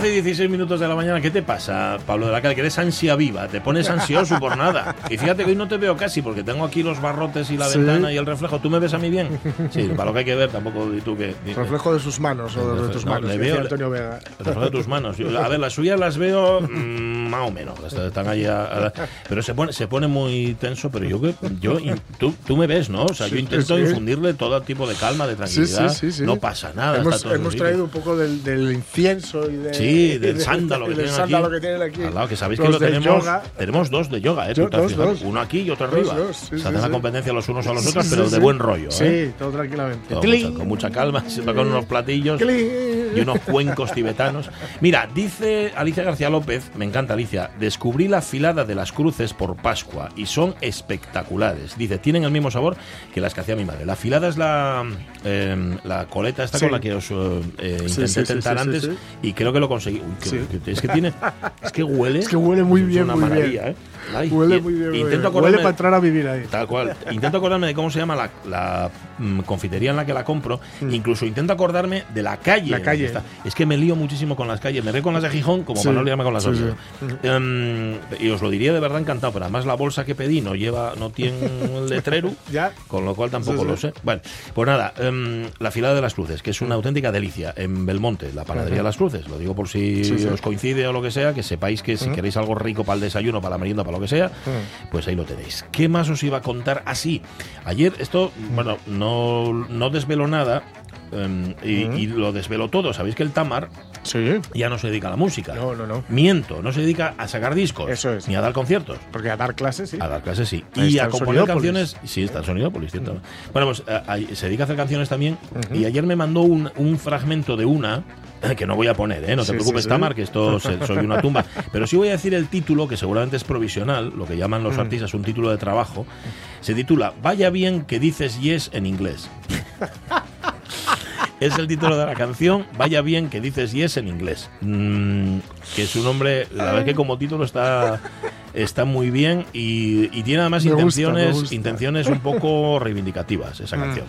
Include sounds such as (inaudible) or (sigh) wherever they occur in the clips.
12 y 16 minutos de la mañana, ¿qué te pasa, Pablo de la Calle? Que eres ansia viva, te pones ansioso por nada. Y fíjate que hoy no te veo casi, porque tengo aquí los barrotes y la Sí. ventana y el reflejo. ¿Tú me ves a mí bien? Sí, para lo que hay que ver, tampoco y tú que. Reflejo de sus manos o de, de tus No, manos. le decía veo- Antonio Vega. Reflejo de tus manos. A ver, las suyas las veo mm, más o menos. Están ahí a- a- pero se pone, se pone muy tenso. Pero yo, que- yo tú, tú me ves, ¿no? O sea, yo intento sí. infundirle todo tipo de calma, de tranquilidad. sí, sí. No pasa nada. Hemos, hemos traído un poco del, del incienso y de, Sí, del (laughs) de- sándalo que tienen sándalo aquí. que tienen aquí. Al lado, que sabéis que lo tenemos. yoga. Tenemos dos de yoga, ¿eh? Yo- dos, dos. Uno aquí y otro arriba. dos, sí, hacen la competencia los unos a los otros, pero de buen rollo. ¿eh? Sí, todo tranquilamente. Con, mucha, con mucha calma, se tocan unos platillos ¡Cling! y unos cuencos tibetanos. Mira, dice Alicia García López, me encanta Alicia, descubrí la filada de las cruces por Pascua y son espectaculares. Dice, tienen el mismo sabor que las que hacía mi madre. La filada es la, eh, la coleta esta Sí. con la que os eh, eh, intenté sí, tentar antes y creo que lo conseguí. Uy, que- es que tiene, es que huele, Es que huele muy es bien, una muy bien. maravilla, ¿eh? Ay, Huele muy bien. Intento acordarme Huele para entrar a vivir ahí. Tal cual. Intento acordarme de cómo se llama la, la, mm, confitería en la que la compro. Incluso intento acordarme de la calle. Mm. La calle. que está. Es que me lío muchísimo con las calles. Me río con las de Gijón como Sí, para no liarme con las sí, otras. sí. Em, y os lo diría de verdad encantado, pero además la bolsa que pedí no lleva, no tiene el letrero. (laughs) Ya. Con lo cual tampoco lo sé. Bueno, pues nada, em, la filada de las cruces, que es una auténtica delicia en Belmonte, la panadería de las cruces. Lo digo por si os coincide o lo que sea, que sepáis que si queréis algo rico para el desayuno, para la merienda, para lo que sea, pues ahí lo tenéis. ¿Qué más os iba a contar así? Ayer, esto, bueno, no, no desvelo nada. em, y, y lo desvelo todo. Sabéis que el Tamar Sí. ya no se dedica a la música. No, no, no. Miento, no se dedica a sacar discos. Eso es. Ni a dar conciertos. Porque a dar clases, sí. A dar clases sí. Ahí Y a componer canciones. Sí, está el Sonidópolis, cierto. Bueno, pues eh, se dedica a hacer canciones también. Y ayer me mandó un, un fragmento de una. (laughs) Que no voy a poner, ¿eh? no te Sí, preocupes, sí, sí. Tamar, que esto soy una tumba. (laughs) Pero sí voy a decir el título, que seguramente es provisional, lo que llaman los artistas un título de trabajo. Se titula Vaya bien que dices yes en inglés. (laughs) Es el título de la canción, Vaya bien que dices yes en inglés. Mm, que su nombre, la verdad es que como título está, está muy bien y, y tiene además Me intenciones, gusta. intenciones un poco reivindicativas esa canción.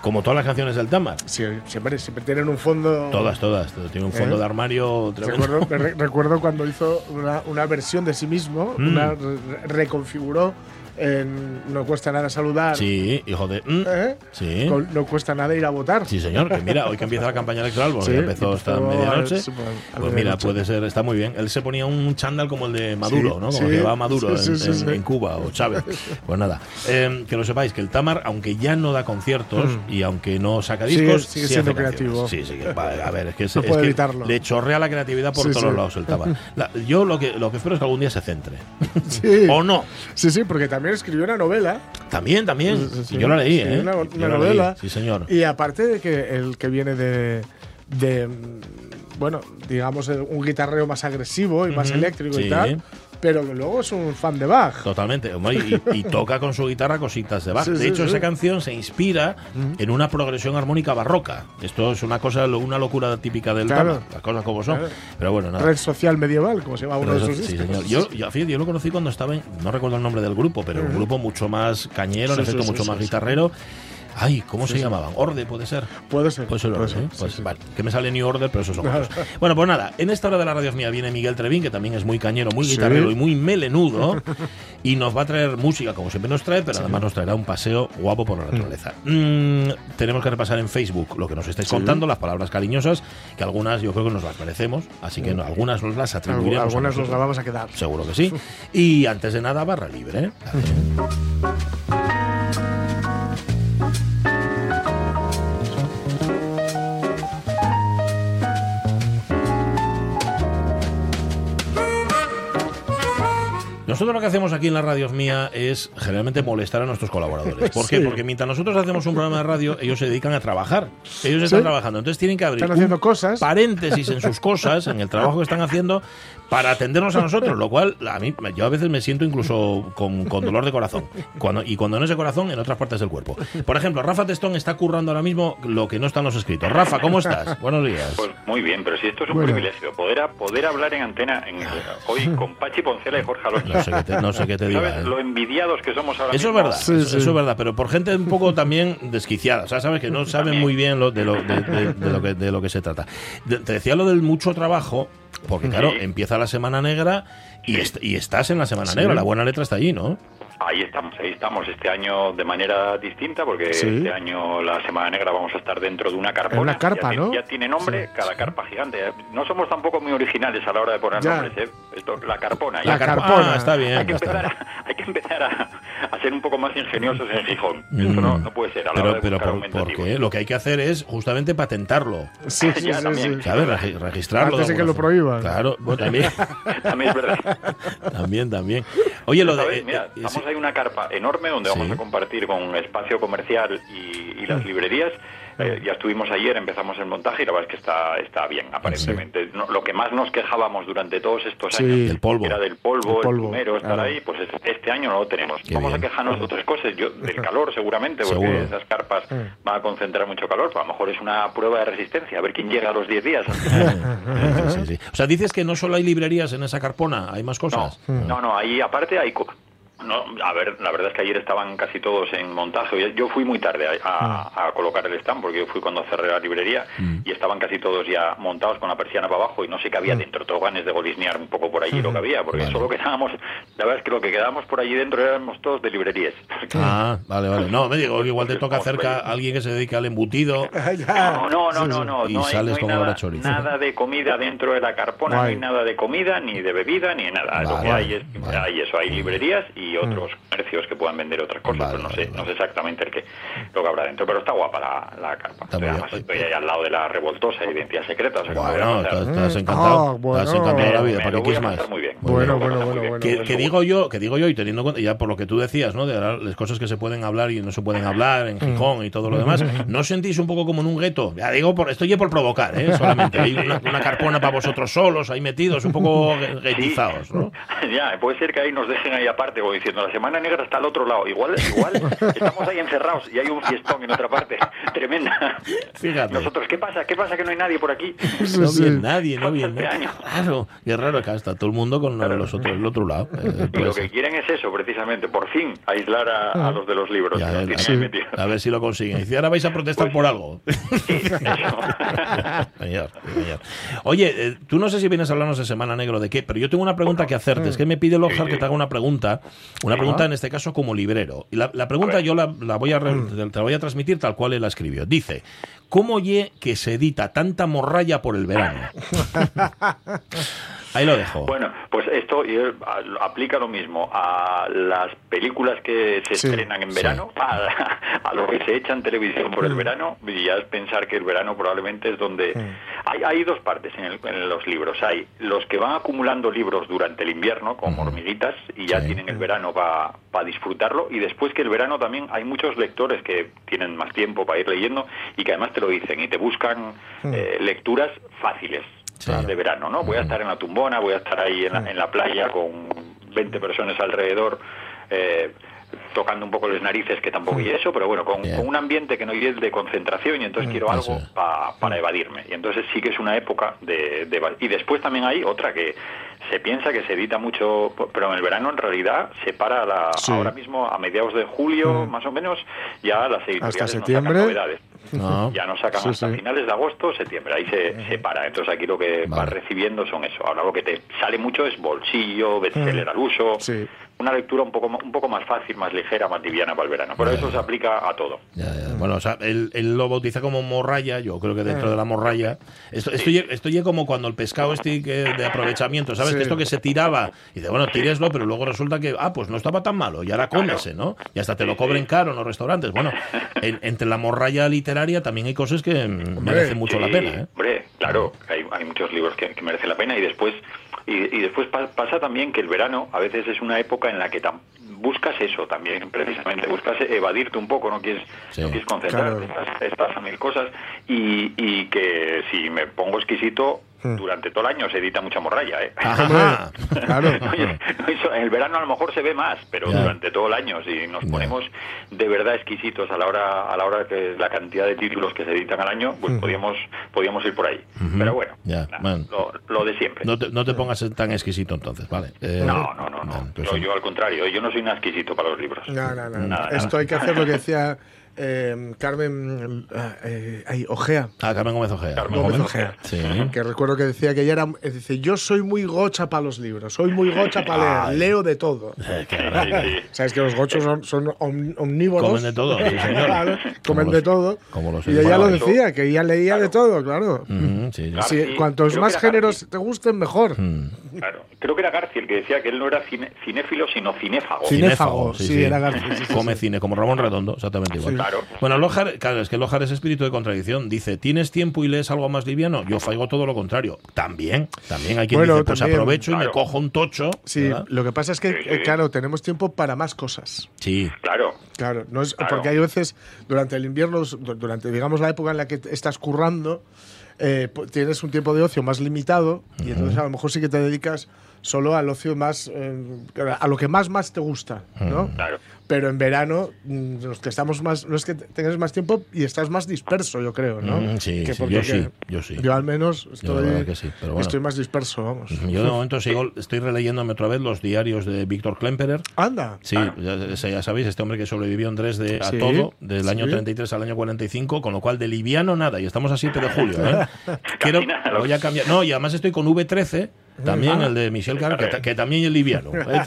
Como todas las canciones del Tamar. Sí, siempre, siempre tienen un fondo. Todas, todas. Tiene un fondo ¿Eh? de armario tremendo. Recuerdo, re- recuerdo cuando hizo una, una versión de sí mismo, Mm. una re- reconfiguró en No cuesta nada saludar. Sí, hijo de. mm, ¿eh? Sí. No cuesta nada ir a votar. Sí, señor, que mira, hoy que empieza la campaña electoral, porque Sí, empezó empezó medianoche, pues, mira, puede ser, está muy bien. Él se ponía un chándal como el de Maduro, Sí, ¿no? Como que va Maduro en, Cuba o Chávez. (laughs) Pues nada, eh, que lo sepáis, que el Tamar, aunque ya no da conciertos y aunque no saca Mm. Sigue- discos, sigue sí siendo creativo. Sí, sí, a ver, es que, es, No es puede que le chorrea la creatividad por todos los lados el Tamar. La- yo lo que, lo que espero es que algún día se centre. (laughs) Sí. ¿O no? Sí, sí, porque también escribió una novela. También, también. Sí, sí, yo la leí, Sí, ¿eh? una- leí, novela. Sí, señor. Y aparte de que el que viene de. de bueno, digamos, eh, un guitarreo más agresivo y más eléctrico y tal. Pero luego es un fan de Bach. Totalmente. Y, y (laughs) toca con su guitarra cositas de Bach. Sí, de sí, hecho, sí. esa canción se inspira en una progresión armónica barroca. Esto es una cosa, una locura típica del Claro. Tama, las cosas como son. Claro. Pero bueno, nada. Red social medieval, como se llama uno Pero de eso- sus sí, discos. señor. Yo, yo, yo lo conocí cuando estaba en, no recuerdo el nombre del grupo, pero un grupo mucho más cañero, en efecto, mucho más guitarrero. Ay, ¿cómo se llamaban? Orde, puede ser. Puede ser. Puede ser puede ser, ¿eh? Pues. Vale, que me sale New Order, pero eso son otros. (laughs) Bueno, pues nada, en esta hora de la radio mía viene Miguel Trevín, que también es muy cañero, muy guitarrero y muy melenudo, y nos va a traer música, como siempre nos trae, pero además nos traerá un paseo guapo por la naturaleza. Mm, tenemos que repasar en Facebook lo que nos estáis contando, las palabras cariñosas, que algunas yo creo que nos las merecemos, así que no, algunas nos las atribuiremos. Algunas nos nosotros. la vamos a quedar. Seguro que sí. Y antes de nada, barra libre. ¿eh? (laughs) Nosotros lo que hacemos aquí en la radio mía es generalmente molestar a nuestros colaboradores. ¿Por qué? Sí. Porque mientras nosotros hacemos un programa de radio, ellos se dedican a trabajar. Ellos están Sí. trabajando. Entonces tienen que abrir Están haciendo cosas. paréntesis en sus cosas, en el trabajo que están haciendo, para atendernos a nosotros, lo cual a mí yo a veces me siento incluso con, con dolor de corazón. Cuando, y cuando no es de corazón, en otras partes del cuerpo. Por ejemplo, Rafa Testón está currando ahora mismo lo que no están los escritos. Rafa, ¿cómo estás? Buenos días. Pues muy bien, pero si esto es un Bueno. privilegio, poder, a- poder hablar en antena en- hoy con Pachi Poncela y Jorge Alonso. No sé qué te, no sé qué te diga. ¿Sabes ¿eh? lo envidiados que somos ahora Eso es mismo? verdad, Sí, eso, sí. eso es verdad, pero por gente un poco también desquiciada, o sea, sabes que no saben muy bien lo, de, lo, de, de- de lo que, de lo que se trata. De- te decía lo del mucho trabajo, porque claro, Sí. empieza la Semana Negra y, est- y estás en la Semana Sí. Negra, la buena letra está allí, ¿no? Ahí estamos, ahí estamos. Este año de manera distinta, porque Sí. este año la Semana Negra vamos a estar dentro de una carpona. Una carpa, ya, tiene- ¿no? Ya tiene nombre, Sí. cada carpa gigante. No somos tampoco muy originales a la hora de poner Ya. nombres, ¿eh? Esto, la carpona. La carpona. Ah, está bien. hay, que empezar a, hay que empezar a, a ser un poco más ingeniosos en Gijón. Esto no, no puede ser. A la hora Pero, de pero por, porque lo que hay que hacer es justamente patentarlo. Sí, (laughs) sí, Ya, sí, también. sí. ¿Sabes? Regi- registrarlo. Antes de que lo prohíban. Claro, bueno, también. (laughs) También es verdad. (laughs) también, también. Oye, lo de. Eh, Mira, eh, vamos sí. a ir una carpa enorme donde vamos Sí. a compartir con espacio comercial y, y las librerías. Eh, ya estuvimos ayer, empezamos el montaje y la verdad es que está, está bien, aparentemente. No, lo que más nos quejábamos durante todos estos Sí. años Del polvo. era del polvo, El el, polvo, plumero, estar claro. ahí, pues es- este año no lo tenemos. Qué vamos bien. a quejarnos de otras cosas, yo, del calor seguramente, porque Seguro. esas carpas Mm. van a concentrar mucho calor, pero a lo mejor es una prueba de resistencia, a ver quién llega a los 10 días. (laughs) Sí, sí, sí. O sea, dices que no solo hay librerías en esa carpona, hay más No, cosas. no, no, ahí aparte hay... No, a ver, la verdad es que ayer estaban casi todos en montaje. Yo- fui muy tarde a, a- a colocar el stand porque yo fui cuando cerré la librería y estaban casi todos ya montados con la persiana para abajo y no sé qué había dentro. Toganes de golisnear un poco por allí lo que había, porque Vale. solo quedábamos, la verdad es que lo que quedábamos por allí dentro éramos todos de librerías. (laughs) Ah, vale, vale. No, me digo que igual te toca cerca a alguien que se dedica al embutido. (laughs) No, no, no, no, no, Y no hay, sales no hay como nada, ahora chorizo. nada de comida dentro de la carpona, no hay nada de comida, ni de bebida, ni de nada. Lo Vale, que hay es vale. hay eso, hay librerías y otros comercios que puedan vender otras cosas, Vale, pero no vale, sé, vale. no sé exactamente el que, lo que habrá dentro, pero está guapa la, la carpa. Está muy Además, estoy ahí al lado de la revoltosa identidad secreta, o sea me Bueno, estás, estás Mm. encantado. Ah, bueno. Estás encantado de la vida. Me ¿Para lo qué voy a quieres más? pasar muy bien. Bueno, bueno, bueno, que, digo yo, que digo yo, y teniendo en cuenta, ya por lo que tú decías, ¿no? De las cosas que se pueden hablar y no se pueden hablar en Gijón y todo lo demás, (laughs) ¿no os sentís un poco como en un gueto? Ya digo, por, estoy por provocar, ¿eh? Solamente. Hay una, una carpona para vosotros solos, ahí metidos, un poco guetizados, ¿no? (laughs) Ya, puede ser que ahí nos dejen ahí aparte, como diciendo, la Semana Negra está al otro lado. Igual, igual (laughs) estamos ahí encerrados y hay un fiestón en otra parte. (laughs) Tremenda. Fíjate. Nosotros, ¿qué pasa? ¿Qué pasa que no hay nadie por aquí? Sí, (laughs) No sí. viene nadie, no viene este nadie. año. Claro, qué raro que está todo el mundo con los otros, el otro lado. Eh, Y lo ser. que quieren es eso, precisamente, por fin, aislar a, a los de los libros. Ya, a, ver, sí. a ver si lo consiguen. Y dice, ahora vais a protestar por algo. Señor, señor. Oye, eh, tú no sé si vienes a hablarnos de Semana Negro de qué, pero yo tengo una pregunta que hacerte. Es que me pide Lojar que te haga una pregunta, una pregunta en este caso como librero. Y la, la pregunta yo la, la voy a re- te la voy a transmitir tal cual él la escribió. Dice, ¿cómo ye que se edita tanta morralla por el verano? (laughs) Ahí lo dejo. Bueno, pues esto aplica lo mismo a las películas que se Sí, estrenan en sí. verano, a, a lo que se echa en televisión por el verano, y ya es pensar que el verano probablemente es donde... Hay, hay dos partes en, el- en los libros. Hay los que van acumulando libros durante el invierno, como hormiguitas, y ya Sí. tienen el verano para disfrutarlo, y después que el verano también hay muchos lectores que tienen más tiempo para ir leyendo y que además te lo dicen y te buscan eh, lecturas fáciles Sí. de verano, ¿no? Voy a estar en la tumbona, voy a estar ahí en la, en la playa con 20 personas alrededor, eh, tocando un poco las narices, que tampoco y eso, pero bueno, con, un ambiente que no es de concentración y entonces quiero Eso algo pa- para evadirme. Y entonces sí que es una época de, de Y después también hay otra que se piensa que se edita mucho, pero en el verano en realidad se para la, Sí. ahora mismo a mediados de julio, Mm. más o menos, ya las editoriales sacan septiembre. novedades. No. Ya nos sacan Sí, hasta sí. finales de agosto, septiembre, ahí se, se para. Entonces aquí lo que vas Vale. recibiendo son eso. Ahora lo que te sale mucho es bolsillo, bestseller al uso, Mm. Sí. una lectura un poco, un poco más fácil, más ligera, más liviana para el verano. Pero eso se aplica a todo. Ya, ya. Bueno, o sea, él, él lo bautiza como morralla, yo creo que dentro de la morralla. Esto, esto, ya- esto ya como cuando el pescado este de aprovechamiento, ¿sabes? Sí. Que esto que se tiraba, y dice, bueno, tíreslo, pero luego resulta que, ah, pues no estaba tan malo, y ahora cómese, ¿no? Y hasta te lo cobren caro en los restaurantes. Bueno, en- entre la morralla literaria también hay cosas que merecen mucho la Sí, pena, ¿eh? Hombre, claro, hay, hay muchos libros que, que merecen la pena y después y, y después pa- pasa también que el verano a veces es una época en la que tam- buscas eso también, precisamente, buscas evadirte un poco, no quieres, Sí. no quieres concentrarte, Claro. estás, estás a mil cosas y, y que si me pongo exquisito, durante todo el año se edita mucha morralla, ¿eh? Ajá. (laughs) Claro. (laughs) Oye, no, eso en el verano a lo mejor se ve más, pero Ya. durante todo el año, si nos Ya. ponemos de verdad exquisitos a la hora a la hora que la cantidad de títulos que se editan al año, pues podíamos podíamos ir por ahí. Pero bueno, Ya, nada, bueno. Lo, lo de siempre. No te, no te pongas tan exquisito entonces, ¿vale? Eh, No, no, no, no. pues yo, al contrario, yo no soy nada exquisito para los libros. No, no, no. Nada, Esto nada. hay que hacer lo que decía eh, Carmen eh, eh, ay, Ojea. Ah, Carmen Gómez Ojea. Carmen Gómez Gómez Ojea. Sí. Que recuerdo que decía que ella era. Dice, yo soy muy gocha para los libros, soy muy gocha para leer, leo de todo. (laughs) Eh, qué. Sabes que los gochos son, son om- omnívoros. Comen de todo, sí, señor. (laughs) Claro, comen de todo. como los y ella lo decía, que ella leía de todo, claro. Ujú, sí, sí. Claro. Sí, Garci- cuantos más géneros Garci. te gusten, mejor. Mm. Claro. Creo que era García el que decía que él no era cine- cinéfilo, sino cinéfago. Cine- Cinéfago, sí, era García, sí, sí, Come cine, como Ramón Redondo, exactamente igual. Claro. Bueno, Lojar, claro, es que Lojar es espíritu de contradicción. Dice, ¿tienes tiempo y lees algo más liviano? Yo faigo todo lo contrario. También, también hay quien Bueno, dice, pues también, aprovecho y me cojo un tocho. Sí, ¿verdad? lo que pasa es que, Sí, sí. eh, claro, tenemos tiempo para más cosas. Sí. Claro. Claro, no es, Claro. porque hay veces durante el invierno, du- durante digamos la época en la que estás currando, eh, tienes un tiempo de ocio más limitado y entonces a lo mejor sí que te dedicas solo al ocio más eh, a lo que más más te gusta, ¿no? Claro. Pero en verano mm, los que estamos más no es que te- tengas más tiempo y estás más disperso, yo creo, ¿no? Mm, sí, Que sí, yo sí, yo sí. Yo al menos estoy, que sí, pero bueno. estoy más disperso, vamos. Yo de momento sigo, estoy releyéndome otra vez los diarios de Víctor Klemperer. Anda. Sí, ya, ya sabéis, este hombre que sobrevivió en Dresde a Sí, todo, del año sí. 33 al año 45, con lo cual de liviano nada, y estamos a 7 de julio. ¿eh? (laughs) Quiero, voy a cambiar. No, y además estoy con V13, también Ah. el de Michel Carr, que, ta- que también es liviano. (laughs) ¿eh?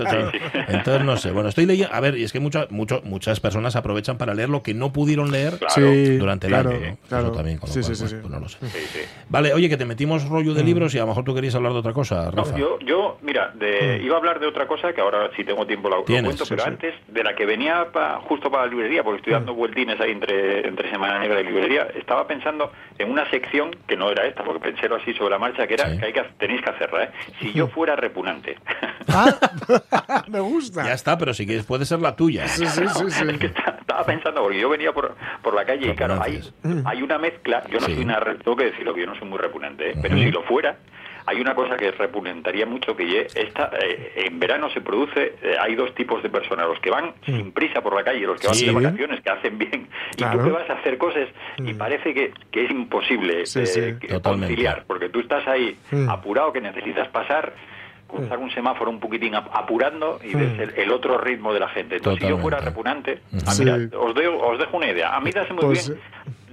Entonces, no sé. Bueno, estoy leyendo. A ver, y es que mucha, mucho, muchas personas aprovechan para leer lo que no pudieron leer Claro. Sí, durante el claro, año. ¿no? claro. Eso también, con lo Sí, cual, sí, sí, pues no lo sé. Sí, sí. Vale, oye, que te metimos rollo de libros y a lo mejor tú querías hablar de otra cosa, Rafa. Yo, yo, mira, de, iba a hablar de otra cosa que ahora si tengo tiempo la cuento, sí, pero sí. antes de la que venía pa- justo para la librería, porque estoy dando vueltines ahí entre, entre Semana Negra y librería, estaba pensando en una sección que no era esta, porque pensé lo así sobre la marcha, que era Sí. que, hay que tenéis que hacerla, ¿eh? Si yo fuera repugnante. Ah, (laughs) me gusta. Ya está, pero si quieres puede ser la tuya. Sí, sí, sí, sí. Es que está- estaba pensando, porque yo venía por, por la calle y claro, hay, hay una mezcla, yo no Sí. soy una, re- tengo que decirlo, que yo no soy muy repugnante, ¿eh? pero si lo fuera, hay una cosa que repugnantaría mucho, que esta, eh, en verano se produce, eh, hay dos tipos de personas, los que van sin prisa por la calle, los que van de vacaciones, que hacen bien, y tú que vas a hacer cosas y parece que, que es imposible Sí, eh, conciliar, porque tú estás ahí Mm. apurado, que necesitas pasar cruzar un semáforo un poquitín ap- apurando y ves el, el otro ritmo de la gente. Entonces, si yo fuera repugnante, ah, Sí. mira, os, dejo, os dejo una idea. A mí das muy Pues, bien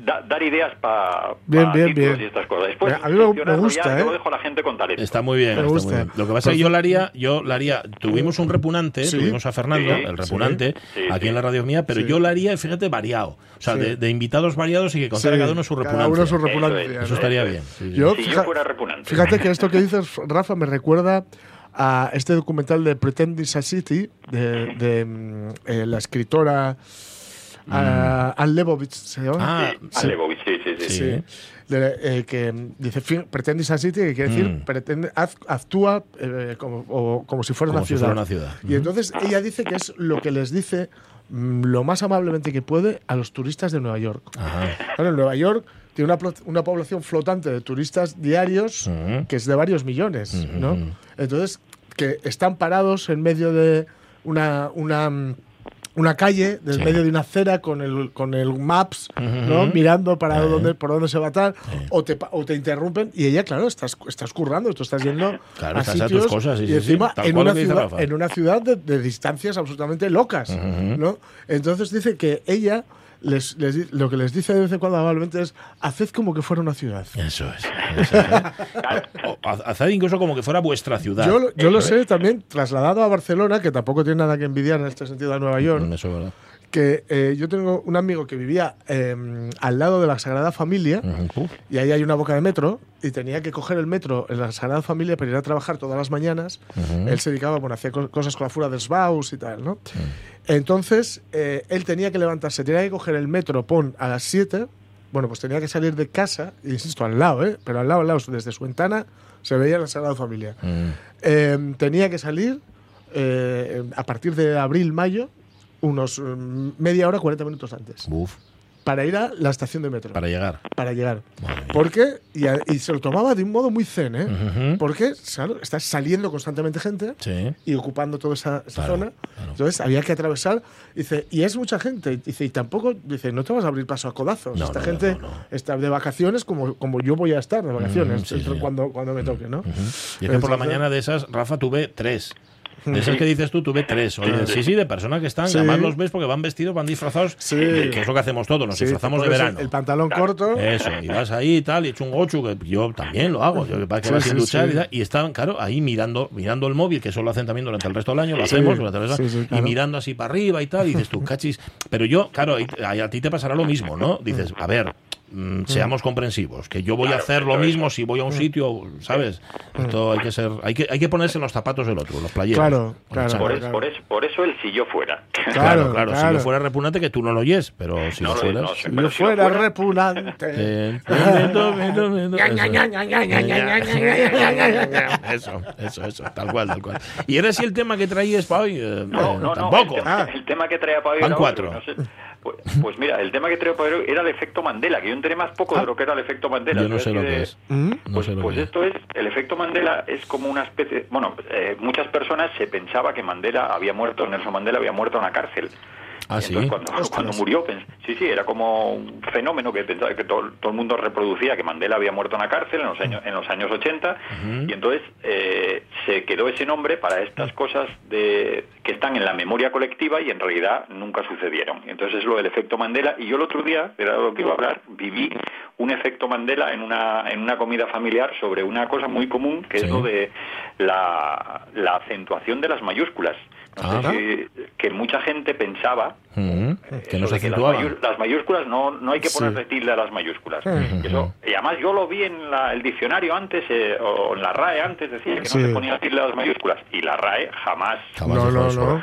da- dar ideas para Bien, bien, bien. y estas cosas. Después, A mí me- gusta, ya, ¿eh? yo lo dejo a la gente con talento. Está muy bien, Me está muy gusta. bien. Lo que pasa es que yo la haría, yo la haría, tuvimos un repunante, Sí. tuvimos a Fernando, Sí, el repunante, sí, aquí sí. en la radio mía, pero Sí. yo la haría, fíjate, variado. O sea, Sí. de, de invitados variados y que contara Sí, cada uno su cada repunancia. uno su Eso, repugnancia, Eso estaría Eso bien. es. sí, sí. Yo, Si yo fuera repugnante. Fíjate que esto que dices, Rafa, me recuerda a este documental de Pretending City de, de, mm, eh, la escritora ah, Anne Lebovitz, ¿se llama? Ah, Sí, sí. Alebovich, sí, sí, sí. Sí. Sí. De- eh, que mm, dice fin- Pretending City, que quiere decir Mm. pretende, haz- actúa eh, como, o- como si fuera Como una si ciudad. fuera una ciudad. Y entonces ella dice que es lo que les dice mm, lo más amablemente que puede a los turistas de Nueva York. Ajá. Claro, en Nueva York tiene una, una población flotante de turistas diarios que es de varios millones. ¿no? Entonces, que están parados en medio de una, una, mm, una calle, en Sí. medio de una acera con el, con el Maps, ¿no? Mirando para Eh. dónde, por dónde se va a tal, o, te, o te interrumpen y ella, claro, estás, estás currando, tú estás yendo Claro, a estás a sitios tus cosas, sí, y sí, encima en, una ciudad, en una ciudad de, de distancias absolutamente locas, ¿no? Entonces dice que ella les, les lo que les dice de vez en cuando amablemente es haced como que fuera una ciudad. Eso es. eso es. O ha- Haced incluso como que fuera vuestra ciudad. Yo, lo- yo lo es. sé también trasladado a Barcelona, que tampoco tiene nada que envidiar en este sentido a Nueva York, Mm, Eso es verdad. Que eh, yo tengo un amigo que vivía eh, al lado de la Sagrada Familia Ujú. Uf. y ahí hay una boca de metro y tenía que coger el metro en la Sagrada Familia para ir a trabajar todas las mañanas. Él se dedicaba, bueno, hacía co- cosas con la fura del Sbaus y tal, ¿no? Entonces, eh, él tenía que levantarse, tenía que coger el metro, pon, a las 7. Bueno, pues tenía que salir de casa, insisto, al lado, ¿eh? Pero al lado, al lado, desde su ventana se veía la Sagrada Familia. Mm. Eh, tenía que salir eh, a partir de abril, mayo, unos mm, media hora, 40 minutos antes, Uf. para ir a la estación de metro. Para llegar. para llegar. Porque, y, a- y se lo tomaba de un modo muy zen, ¿eh? Ujú. Porque, claro, está saliendo constantemente gente Sí. y ocupando toda esa, esa Claro, zona. claro. Entonces había que atravesar. Dice, y es mucha gente. Dice, y tampoco, dice, no te vas a abrir paso a codazos. No, Esta no, gente no, está de vacaciones como, como yo voy a estar de vacaciones, Mm, sí, cuando, cuando me toque, ¿no? Ujú. Y es que por la mañana de esas, Rafa, tuve tres. De esas que dices tú, tuve tres. Oye, sí, sí, de personas que están, Sí. además los ves porque van vestidos, van disfrazados, Sí. que, es lo que hacemos todos, nos Sí, disfrazamos de verano. El pantalón corto. Eso, y vas ahí y tal, y hecho un gochu, que yo también lo hago, yo que pasa que Sí, vas sin sí, duchar sí. y tal, y estaban, claro, ahí mirando, mirando el móvil, que eso lo hacen también durante el resto del año, lo Sí. hacemos durante el resto, Sí, sí, y claro. mirando así para arriba y tal, y dices tú, cachis, pero yo, claro, a ti te pasará lo mismo, ¿no? Dices, a ver, mm, seamos comprensivos, que yo voy a Claro, hacer lo mismo si voy a un sitio, ¿sabes? Esto hay que ser, hay que, hay que ponerse en los zapatos del otro, los playeros. Claro, claro. Por, por, es- por eso el si yo fuera. Claro, Claro, claro, si yo fuera repugnante que tú no lo oyes, pero si No lo fueras... no. Si Pero yo fuera fuera- repugnante. Eh, Eso, eso, eso, tal cual, tal cual. ¿Y eres el tema que traías para hoy? Eh, No, eh, no, no. tampoco. El, tema, Ah. el tema que traía para hoy Van cuatro. Pues, pues mira, el tema que traía para hoy era el efecto Mandela, que yo enteré más poco de lo que era el efecto Mandela. Yo no ¿Sabes sé lo que es. ¿Mm? No Pues, sé lo pues que es. esto es, el efecto Mandela es como una especie, bueno, eh, muchas personas se pensaba que Mandela había muerto, Nelson Mandela había muerto en la cárcel. Ah, sí. entonces cuando, Ostras. cuando murió, pens- sí, sí, era como un fenómeno que pensaba que todo, todo el mundo reproducía que Mandela había muerto en la cárcel en los años, en los años 80 y entonces eh, se quedó ese nombre para estas cosas de que están en la memoria colectiva y en realidad nunca sucedieron. Entonces es lo del efecto Mandela y yo el otro día, era lo que iba a hablar, viví un efecto Mandela en una, en una comida familiar sobre una cosa muy común que Sí. es lo de la, la acentuación de las mayúsculas. No sé Ah. si- que mucha gente pensaba Mm, que no se de las, las mayúsculas no, no hay que Sí. ponerle tilde a las mayúsculas. Ujú. Eso- y además yo lo vi en la- el diccionario antes, eh, o en la RAE antes, decía que Sí. no se ponía tilde a las mayúsculas. Y la RAE jamás, Jamás No, dijo no, eso. No.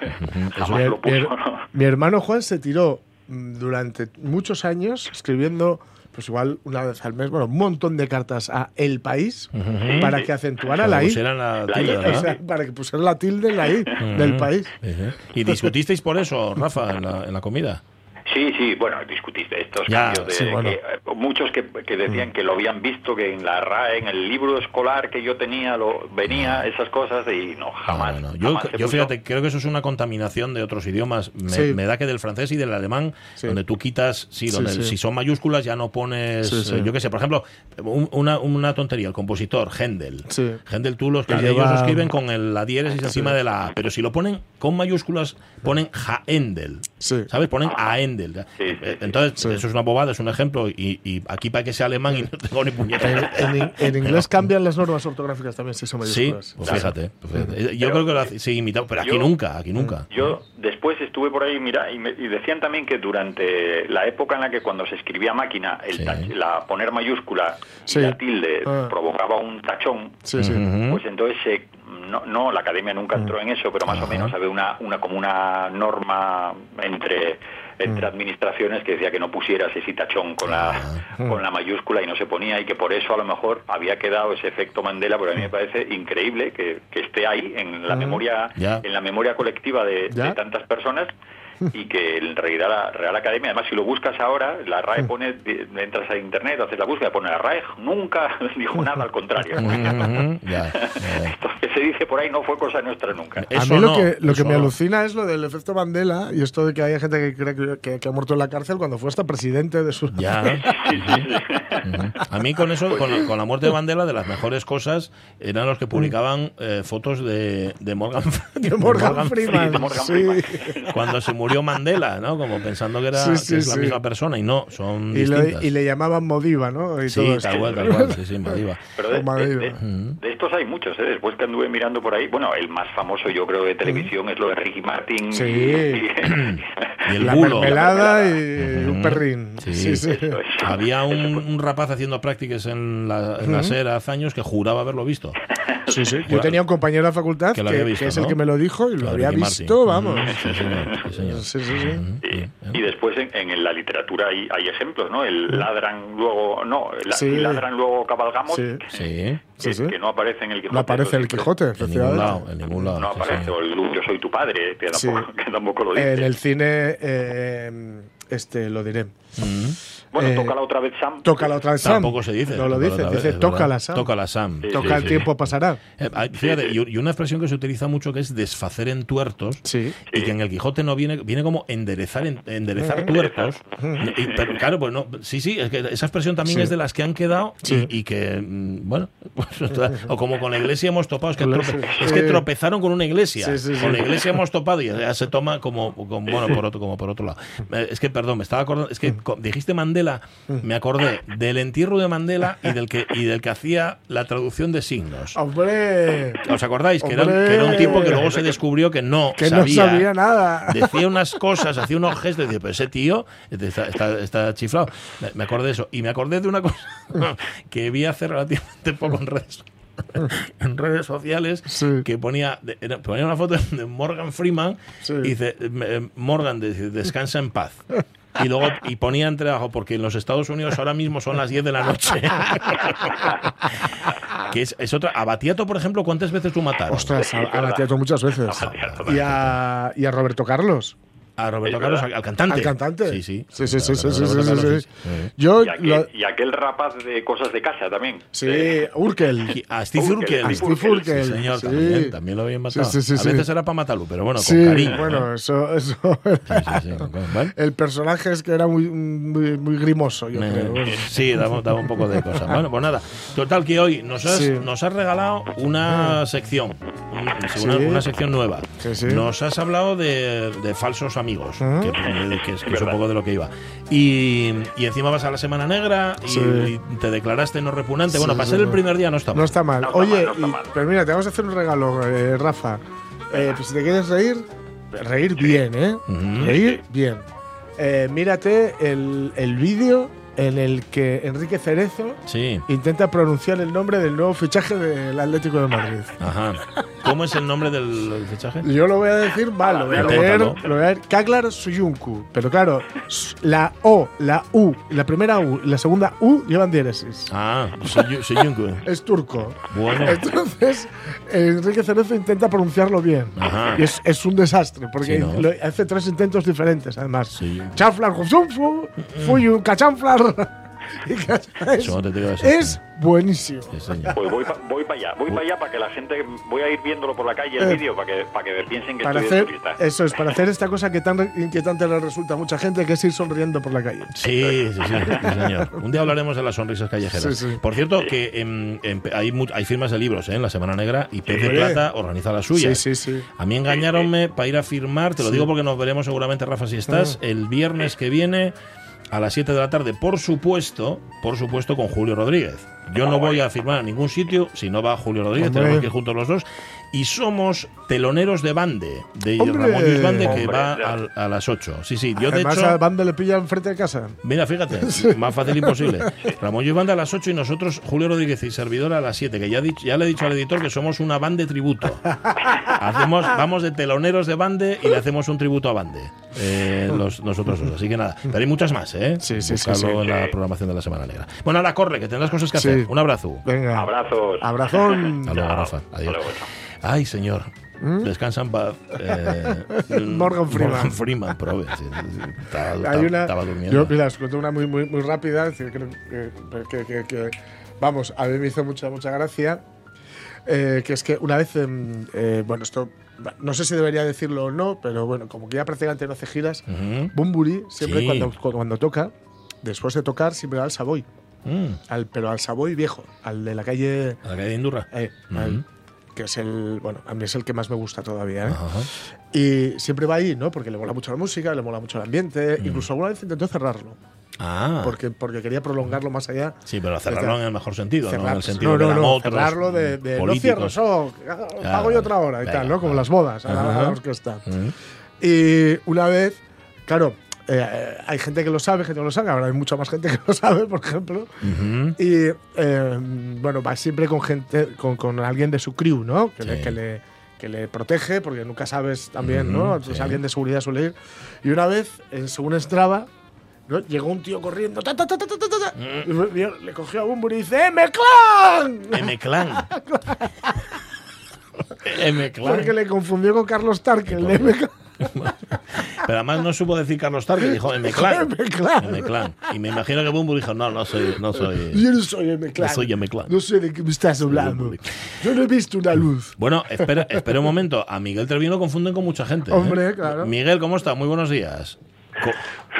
Jamás Mi, lo mi- puso. ¿no? mi hermano Juan se tiró durante muchos años escribiendo, pues igual una vez al mes, bueno, un montón de cartas a El País para que acentuara la I. pusieran la La tilde, I, O ¿verdad? sea, para que pusiera la tilde en la I del país. ¿Y discutisteis por eso, Rafa, en la, en la comida? Sí, sí, bueno, discutiste estos Ya, cambios de sí, bueno. que, eh, muchos que, que decían que lo habían visto que en la RAE, en el libro escolar que yo tenía, lo venía esas cosas y no, jamás. No, no, no. Yo, jamás yo fíjate, creo que eso es una contaminación de otros idiomas. Me, Sí. me da que del francés y del alemán, Sí. donde tú quitas, sí, donde sí. si son mayúsculas ya no pones, Sí, sí. eh, yo qué sé, por ejemplo, un- una, una tontería, el compositor, Händel. Sí. Händel, tú los que ellos lo escriben con el, la diéresis Sí. encima de la A, pero si lo ponen con mayúsculas, ponen Haendel. Sí. ¿Sabes? Ponen Aendel. Sí, Eh, sí. Entonces, Sí. eso es una bobada, es un ejemplo, y, y aquí para que sea alemán y no tengo ni puñetera. en- en inglés cambian las normas ortográficas también, si son Sí, pues fíjate. pues fíjate. Yo Pero- creo que lo hace- sí, imitado, pero aquí Yo- nunca, aquí nunca. Yo después estuve por ahí, mira, y, me- y decían también que durante la época en la que cuando se escribía a máquina, el Sí. tach- la poner mayúscula y Sí. la tilde Ah. provocaba un tachón, Sí, sí. Ujú. pues entonces se- no, no, la academia nunca entró en eso, pero más o menos había una, una como una norma entre entre administraciones que decía que no pusieras ese tachón con la con la mayúscula y no se ponía y que por eso a lo mejor había quedado ese efecto Mandela, pero a mí me parece increíble que, que esté ahí en la Mm. memoria Ya. en la memoria colectiva de tantas personas y que en realidad la Real Academia, además si lo buscas ahora, la RAE Mm. pone, entras a internet, haces la búsqueda, pone la RAE, nunca (laughs) dijo nada, al contrario. (laughs) Esto que se dice por ahí no fue cosa nuestra nunca. A Eso mí lo no, que, lo que me no. alucina es lo del efecto Mandela y esto de que haya gente que cree que, que- que ha muerto en la cárcel cuando fue hasta presidente de su... Ya. (laughs) Ujú. A mí con eso, con la, con la muerte de Mandela, de las mejores cosas eran los que publicaban eh, fotos de, de Morgan, De Morgan, Freeman. de Morgan sí. Freeman. cuando se murió Mandela, ¿no? Como pensando que era Sí, que sí, es la sí. misma persona y no, son Y, le, distintas. y le llamaban Modiva, ¿no? Y sí, todo tal cual, tal cual, sí, sí. (laughs) Pero de, madre de- mía. de- de estos hay muchos, ¿eh? Después que anduve mirando por ahí, bueno, el más famoso yo creo de televisión es lo de Ricky Martin. Sí. Y el La bulo. mermelada y un perrín. Sí. Sí, sí. Eso es. Había un, un rapaz haciendo prácticas en la, en la SER hace años que juraba haberlo visto. Sí, sí. Yo tenía un compañero de la facultad Que que, lo había visto, que es el que me lo dijo y lo Claro, había visto, Martin. vamos. Sí, señor, sí, señor. Y, después en, en la literatura hay, hay ejemplos, ¿no? El ladran luego, no, Sí. ladran luego cabalgamos, Sí. que, Sí, Sí, sí. que no aparece en el Quijote. No aparece el Quijote, en ningún efectivamente. lado, en ningún lado. No aparece, sí. o el Yo soy tu padre, que tampoco, Sí. (laughs) que tampoco lo dice. En el cine, eh, este, lo diré. Bueno, Eh, toca la otra vez Sam. Toca la otra vez Sam. Tampoco se dice. No lo Tócala dice, vez, dice es toca verdad. la Sam. Toca la Sam. Sí, Toca el sí. tiempo pasará. Eh, hay- fíjate, y y una expresión que se utiliza mucho que es desfacer en tuertos. Sí. Y que en el Quijote no viene, viene como enderezar, en- enderezar tuertos. Y- pero, claro, pues no, sí, sí, es que esa expresión también Sí. es de las que han quedado y- Sí. y, que, mm, bueno, (laughs) pues, o como con la iglesia hemos topado, es que, trope- sí. es que tropezaron con una iglesia. Sí, sí, sí. Con la iglesia hemos topado y ya se toma como, como- bueno, por otro, como por otro lado. Eh, Es que, perdón, me estaba acordando, es que dijiste Mandela, me acordé del entierro de Mandela y del que, y del que hacía la traducción de signos. ¡Hombre! ¿Os acordáis? Que era, Hombre. que era un tipo que luego se descubrió que no Que sabía. no sabía nada. Decía unas cosas, hacía unos gestos, decía, pero ese tío está, está- está chiflado. Me, acordé de eso. Y me acordé de una cosa (laughs) que vi hace relativamente poco en redes, en redes sociales, Sí. que ponía, era- ponía una foto de Morgan Freeman Sí. y dice, eh, Morgan, descansa en paz. Y luego y ponía entre abajo, porque en los Estados Unidos ahora mismo son las 10 de la noche. (laughs) que es, es otra. A Batiato, por ejemplo, ¿cuántas veces tú mataron? Ostras, a, a Batiato muchas veces. Y a, y a Roberto Carlos. A Roberto Carlos, al, cantante. Al cantante. Sí, sí. Sí, sí, sí, sí, sí, Roberto sí, Carlos, sí. sí. Yo. Y aquel, lo- y aquel rapaz de cosas de casa también. sí, Urkel. A Steve Urkel. A Steve Urkel. Sí, señor, sí. también, también lo habían matado. Sí, sí, sí, a sí. veces era para matarlo, pero bueno, con Sí, cariño. bueno, eso. eso (laughs) Sí, sí, sí, con- bueno. El personaje es que era muy, muy, muy grimoso, yo creo. Bueno. (laughs) Sí, daba, daba un poco de cosas. Bueno, pues nada. Total, que hoy nos has, Sí. nos has regalado una sección. un- Una, Sí. una sección nueva. Sí, sí. Nos has hablado de, de falsos amigos, Ah. que, que es, que es (laughs) un poco de lo que iba. Y, y encima vas a la Semana Negra y, Sí. y te declaraste no repugnante. bueno, para sí, ser el primer día no está mal. No está mal. No está Oye, mal, no está y- mal. pero mira, te vamos a hacer un regalo, eh, Rafa. Eh, pues si te quieres reír, reír bien, ¿eh? Reír bien. Eh, mírate el, el vídeo en el que Enrique Cerezo Sí. intenta pronunciar el nombre del nuevo fichaje del Atlético de Madrid. Ajá. ¿Cómo es el nombre del, fichaje? Yo lo voy a decir mal, lo voy a leer, lo voy a leer Kaglar Suyunku. Pero claro, la O, la U, la primera U y la segunda U llevan diéresis. Ah, Junko. Es turco. Bueno. Entonces, Enrique Cerezo intenta pronunciarlo bien. Ajá. Y es, es un desastre, porque Sí, ¿no? lo- hace tres intentos diferentes, además. Sí. Chanflar, Fuyu, Cachanflar. (laughs) Que es, eso. es buenísimo. Sí, señor. Pues voy para voy pa allá, voy para allá para que la gente, voy a ir viéndolo por la calle el Eh, vídeo para que, para que piensen que Para estoy de hacer, turista. eso es, para hacer esta cosa que tan inquietante le resulta a mucha gente, que es ir sonriendo por la calle. Sí, sí, sí, sí, señor. Un día hablaremos de las sonrisas callejeras. Sí, sí. Por cierto, que em, em, hay, hay firmas de libros ¿eh? en la Semana Negra y Pez de. Plata organiza la suya. Sí, sí, sí. A mí engañaronme para ir a firmar, te lo Sí. digo porque nos veremos seguramente, Rafa, si estás, el viernes que viene a las 7 de la tarde, por supuesto, por supuesto, con Julio Rodríguez. Yo no voy a firmar a ningún sitio si no va Julio Rodríguez, Hombre. tenemos que ir juntos los dos. Y somos teloneros de Bande, de Hombre. Ramón Luis Bande, que Hombre, va al- a, las 8. Sí, sí, yo de Además, hecho. a Bande le pilla enfrente de casa. Mira, fíjate, (laughs) más fácil imposible. Ramón Luis Banda a las 8 y nosotros, Julio Rodríguez y servidor a las 7, que ya, he dicho- ya le he dicho al editor que somos una banda de tributo. Hacemos, vamos de teloneros de bande y le hacemos un tributo a bande. eh, los- nosotros dos. Así que nada, pero hay muchas más, ¿eh? Sí, sí, sí, Buscarlo sí. en la programación de la Semana Negra. Bueno, ahora corre, que tendrás cosas que Sí. hacer. Un abrazo. Venga. Abrazos. Abrazón. (laughs) Hasta luego. Rafa. Hasta Adiós. luego, chao. Ay, señor. Descansa en paz. Eh, (laughs) Morgan Freeman. Morgan Freeman, prove. sí, sí, sí. Estaba, Hay una. estaba durmiendo. Yo, mira, os cuento una muy, muy, muy rápida. que, que- que- que- vamos, a mí me hizo mucha, mucha gracia. eh, que es que una vez, em, eh, bueno, esto no sé si debería decirlo o no, pero bueno, como que ya prácticamente no hace giras, Ujú. Bumburi siempre Sí. cuando, cuando toca, después de tocar, siempre va al Savoy, Mm, al, pero al Savoy viejo, al de la calle, a la calle de Indurra. eh, al- que es el, bueno, a mí es el que más me gusta todavía. ¿eh? Y siempre va ahí, ¿no? Porque le mola mucho la música, le mola mucho el ambiente. Incluso alguna vez intentó cerrarlo, Ah, porque, porque quería prolongarlo más allá. sí, pero cerrarlo en el mejor sentido, ¿no? En el sentido no, no, eran no, otros cerrarlo de, de no cierro, so, pago yo otra hora y tal, ¿no? Como vale. las bodas a la, a la orquesta. Mm. Y una vez, claro, eh, hay gente que lo sabe, gente que no lo sabe, ahora hay mucha más gente (laughs) que lo sabe, por ejemplo. Ujú. Y eh, bueno, va siempre con gente, con, con alguien de su crew, ¿no? Que, le, Sí. que, le, que le protege, porque nunca sabes también, ¿no? Ujú, Entonces sí. alguien de seguridad suele ir. Y una vez, eh, según Strava, ¿no? llegó un tío corriendo, ta, ta, ta, ta, y me- le cogió a Bumburi y dice ¡M-Clan! M-Clan. (laughs) M-Clan. Porque le confundió con Carlos Tark, el de M-Clan. Pero además no supo decir Carlos Tarque, dijo (laughs) M-Clan. M-Clan. Y me imagino que Bumbu dijo, no, no soy, no soy. Yo no soy M-Clan. No soy M-Clan. No sé de qué me estás hablando. Yo no he visto una luz. Bueno, espera, espera un momento. A Miguel Treviño lo confunden con mucha gente. ¿eh? Hombre, claro. Miguel, ¿cómo está? Muy buenos días. Co-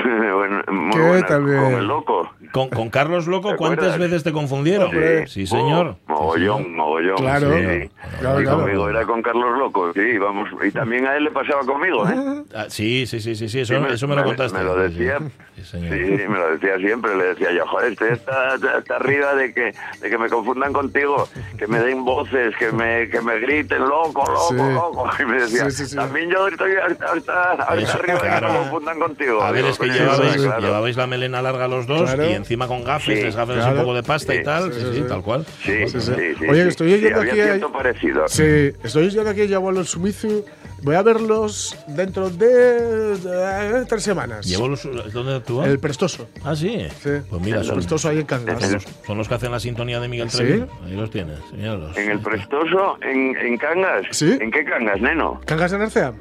(laughs) bueno, muy ¿Qué buenas, tal, bien? Con el loco. Con, con Carlos Loco, ¿Te ¿cuántas acuerdas? veces te confundieron? Hombre. Sí, señor. Oh, mogollón, mogollón. Claro, sí. claro, y claro. conmigo era con Carlos Loco, sí, vamos. Y también a él le pasaba conmigo, ¿eh? Ah, sí, sí, sí, sí, sí, eso, Sí, me- eso me lo me- contaste. me lo Sí, sí. decía. Sí, Sí, señor. me lo decía siempre, le decía yo, joder, estoy hasta, hasta arriba de que, de que me confundan contigo, que me den voces, que me, que me griten loco, loco, Sí. loco. (laughs) Y me decía, Sí, sí, sí. también yo estoy hasta, hasta, hasta Eso, arriba de que claro. me confundan contigo. A ver, Digo, es que coño, llevabais, sí, claro. llevabais la melena larga los dos Claro. y encima con gafes, Sí, tres gafes claro. un poco de pasta y tal. sí, Sí, sí, sí, sí. tal cual. Sí, sí, sí. Oye, estoy oyendo aquí- parecido. Sí, estoy oyendo aquí a Abuelo Sumizu. Voy a verlos dentro de, de tres semanas. ¿Llevo los, ¿Dónde actúa? El Prestoso. Ah, sí. Sí. Pues mira, el son, Prestoso ahí en son Cangas. los, son los que hacen la sintonía de Miguel ¿Sí? Treviño. Ahí los tienes, míralos. En el Prestoso, en, en Cangas. Sí. ¿En qué Cangas, neno? ¿Cangas de Narcea?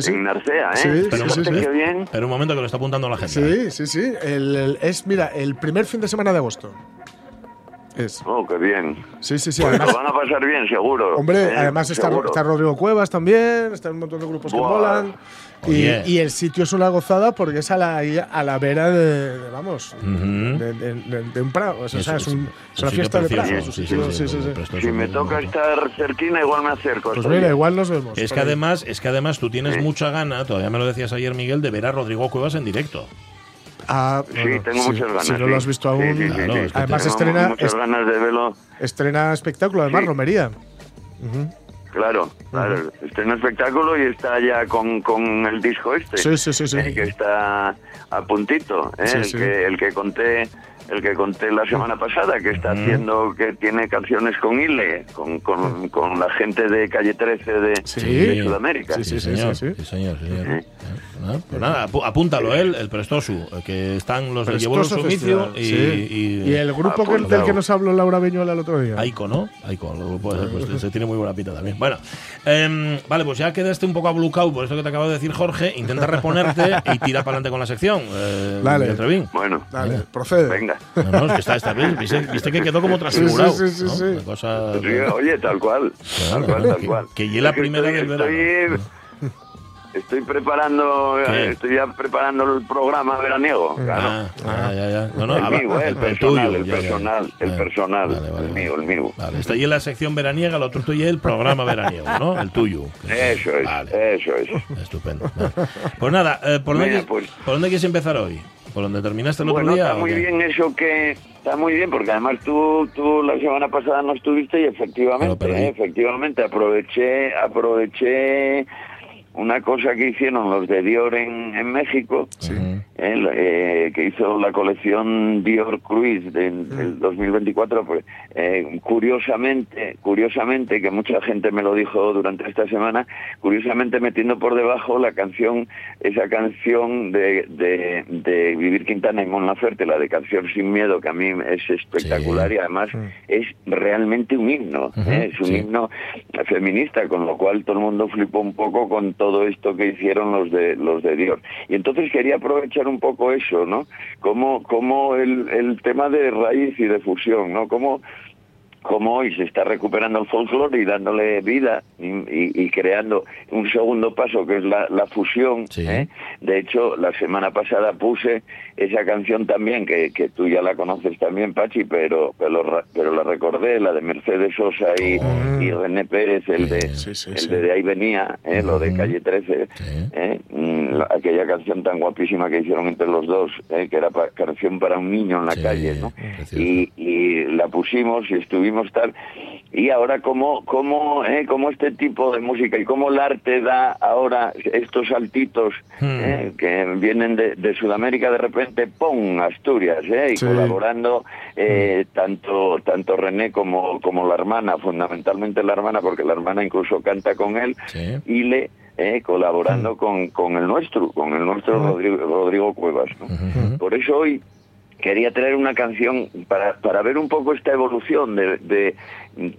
Sí, sí. En Narcea, ¿eh? Sí, Pero, sí, sí, sí. bien. pero un momento que lo está apuntando la gente. Sí, sí, sí. El- el- es, mira, el primer fin de semana de agosto. Es. Oh, qué bien. Sí, sí, sí. Pues Además, lo van a pasar bien, seguro. hombre, ¿eh? además está, Seguro. está Rodrigo Cuevas también, está un montón de grupos que molan. Y, y el sitio es una gozada porque es a la, a la vera de, de, vamos, de, de- de- de un prado. O sea, Eso es, un- es una fiesta de prado. sí, Sí, sí, sí, sí, sí. Prestoso Si me toca estar cerquina, igual me acerco. Pues mira, igual nos vemos. Es que además, es que además tú tienes mucha gana, todavía me lo decías ayer Miguel, de ver a Rodrigo Cuevas en directo. Ah, Sí, bueno, tengo muchas ganas. Si no lo has visto aún, sí, sí, Claro, sí. es que Además Tengo estrena- muchas ganas de verlo. estrena espectáculo, además. Romería. Claro, claro. Está en espectáculo y está ya con, con el disco este. Sí, sí, sí, sí. eh, que está a puntito. eh, el. Que, el que conté el que conté la semana pasada, que está haciendo, que tiene canciones con Ile, con, con, con la gente de Calle 13 de, Sí. de Sudamérica. Sí, sí, sí, señor. sí, sí. señor, sí, señor. Eh. Ah, Pues nada, apúntalo él, el Prestosu, el que están los de Llevó Sumicio Festival, y, sí. y, Y el grupo que- del que nos habló Laura Beñuela el otro día. Aiko, ¿no? Puede ser, pues, ese tiene muy buena pinta también. Bueno, em, vale, pues ya quedaste un poco ablucado por esto que te acabo de decir, Jorge. Intenta reponerte y tira para adelante con la sección. Eh, Dale. Bueno, Dale, procede. venga. No, no, es que está, está bien. Viste, viste que quedó como transfigurado. Sí, sí, sí, ¿no? sí, sí. Una cosa. Sí, oye, tal cual. Tal cual, tal que- cual. que llegue la Es que primera del verano. estoy- Estoy preparando, ¿Qué? estoy ya preparando el programa veraniego. Claro. Ah, ah, ya, ya. No, no, el mío, eh, el, el personal, tuyo, el ya, ya. personal, el personal, vale, vale, el vale. mío, el mío. Vale, está ahí en la sección veraniega, lo otro tuyo es el programa veraniego, ¿no? El tuyo. Eso es, Vale. eso es. Estupendo. Vale. Pues nada, eh, ¿por, dónde, Mira, pues- ¿por dónde quieres empezar hoy? ¿Por donde terminaste el otro Bueno, día? está muy bien eso que está muy bien porque además tú tú la semana pasada no estuviste y efectivamente, eh, efectivamente aproveché aproveché una cosa que hicieron los de Dior en, en México, eh, eh, que hizo la colección Dior Cruise del, del 2024, pues eh, curiosamente, curiosamente, que mucha gente me lo dijo durante esta semana, curiosamente metiendo por debajo la canción, esa canción de, de, de Vivir Quintana y Mon Laferte, la de Canción Sin Miedo, que a mí es espectacular Sí. y además es realmente un himno, ¿eh? es un himno feminista, con lo cual todo el mundo flipó un poco con todo esto que hicieron los de los de Dios. Y entonces quería aprovechar un poco eso, ¿no? Como, como el, el tema de raíz y de fusión, ¿no? Como como hoy se está recuperando el folclore y dándole vida y, y- y creando un segundo paso que es la, la fusión. Sí. ¿eh? De hecho, la semana pasada puse esa canción también, que, que tú ya la conoces también, Pachi, pero, pero, pero la recordé, la de Mercedes Sosa y, Oh. y René Pérez, el de, Sí, sí, el de, de ahí venía, ¿eh? lo de. Calle 13, Sí. ¿eh? Mm, la- aquella canción tan guapísima que hicieron entre los dos, ¿eh? que era pa- canción para un niño en la calle, ¿no? Y, y la pusimos y estuvimos tal y ahora cómo cómo eh, cómo este tipo de música y cómo el arte da ahora estos saltitos Hmm. eh, que vienen de, de Sudamérica de repente pum Asturias eh, y Sí. colaborando eh, tanto tanto René como como la hermana fundamentalmente la hermana porque la hermana incluso canta con él Sí. y le eh, colaborando con, con el nuestro con el nuestro Rodrigo, Rodrigo Cuevas. Por eso hoy quería traer una canción para, para ver un poco esta evolución de, de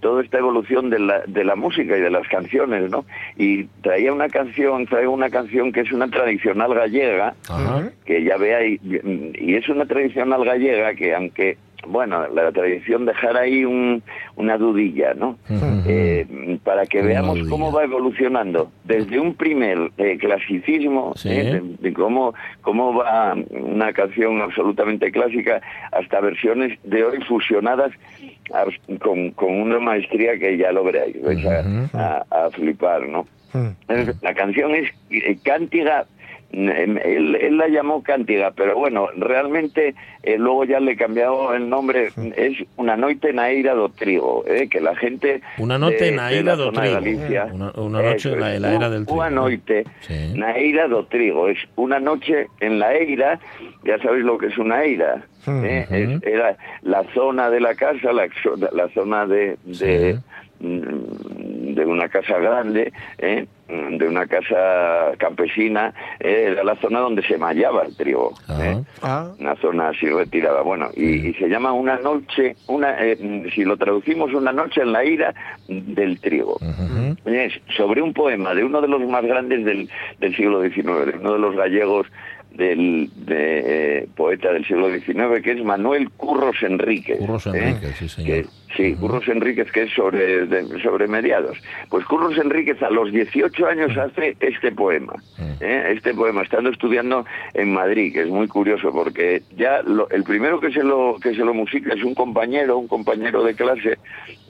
toda esta evolución de la, de la música y de las canciones, ¿no? Y traía una canción, traía una canción que es una tradicional gallega, Ajá. que ya veáis, y es una tradicional gallega que aunque bueno, la tradición dejar ahí un, una dudilla, ¿no? Eh, para que Una veamos dudilla. cómo va evolucionando. Desde un primer eh, clasicismo, Sí. eh, de, de cómo, cómo va una canción absolutamente clásica, hasta versiones de hoy fusionadas a- con, con una maestría que ya lo veréis, vais a- a, a flipar, ¿no? La canción es eh, Cántiga, él, él la llamó Cántiga, pero bueno, realmente eh, luego ya le cambió el nombre, es Una noite na eira do trigo, eh, que la gente Una noite de- na de eira la do trigo. Galicia, Una- una noche en la- es, en la era del trigo, Una ¿no? noite Sí. na eira do trigo, es una noche en la eira, ya sabéis lo que es una eira, eh, es- era la zona de la casa, la, la zona de, de, mm, de una casa grande, eh, de una casa campesina, eh, era la zona donde se mallaba el trigo. Eh Ah, una zona así retirada. Bueno, y, y se llama una noche, una eh, si lo traducimos, una noche en la ira del trigo. Es sobre un poema de uno de los más grandes del, del siglo XIX, de uno de los gallegos del de, eh, poeta del siglo XIX, que es Manuel Curros Enríquez. Curros ¿eh? Enríquez, sí, señor. Que- sí, Curros Enríquez, que es sobre, de- sobre mediados. Pues Curros Enríquez a los 18 años hace este poema. ¿eh? Este poema, estando estudiando en Madrid, que es muy curioso porque ya lo- el primero que se lo que se lo musica es un compañero, un compañero de clase,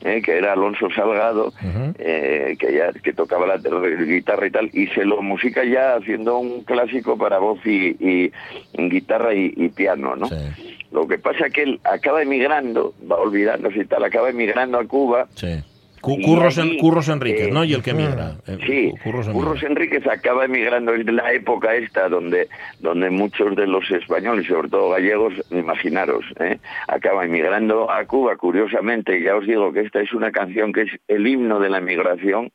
¿eh? que era Alonso Salgado, eh, que ya que tocaba la guitarra y tal, y se lo musica ya haciendo un clásico para voz y, y- guitarra y, y piano, ¿no? Sí. Lo que pasa que él acaba emigrando, va olvidándose y tal, acaba emigrando a Cuba. Sí. Curros, allí, en- Curros Enríquez, eh, ¿no? Y el que migra. Eh, Sí, Curros Curros, emigra. Enríquez acaba emigrando es de la época esta donde donde muchos de los españoles, sobre todo gallegos, imaginaros, ¿eh? acaba emigrando a Cuba. Curiosamente, ya os digo que esta es una canción que es el himno de la emigración.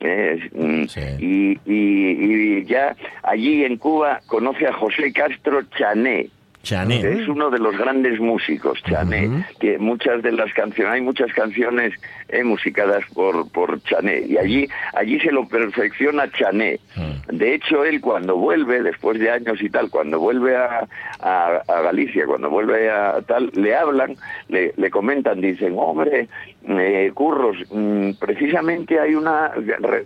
¿eh? Es, mm, Sí. y, y- y ya allí en Cuba conoce a José Castro Chané. Chané. Es uno de los grandes músicos, Chané. Que muchas de las canciones, hay muchas canciones eh, musicadas por, por Chané. Y allí, allí se lo perfecciona Chané. Mm. De hecho, él cuando vuelve, después de años y tal, cuando vuelve a, a- a Galicia, cuando vuelve a tal, le hablan, le, le comentan, dicen, hombre, eh, Curros, mm, precisamente hay una, re-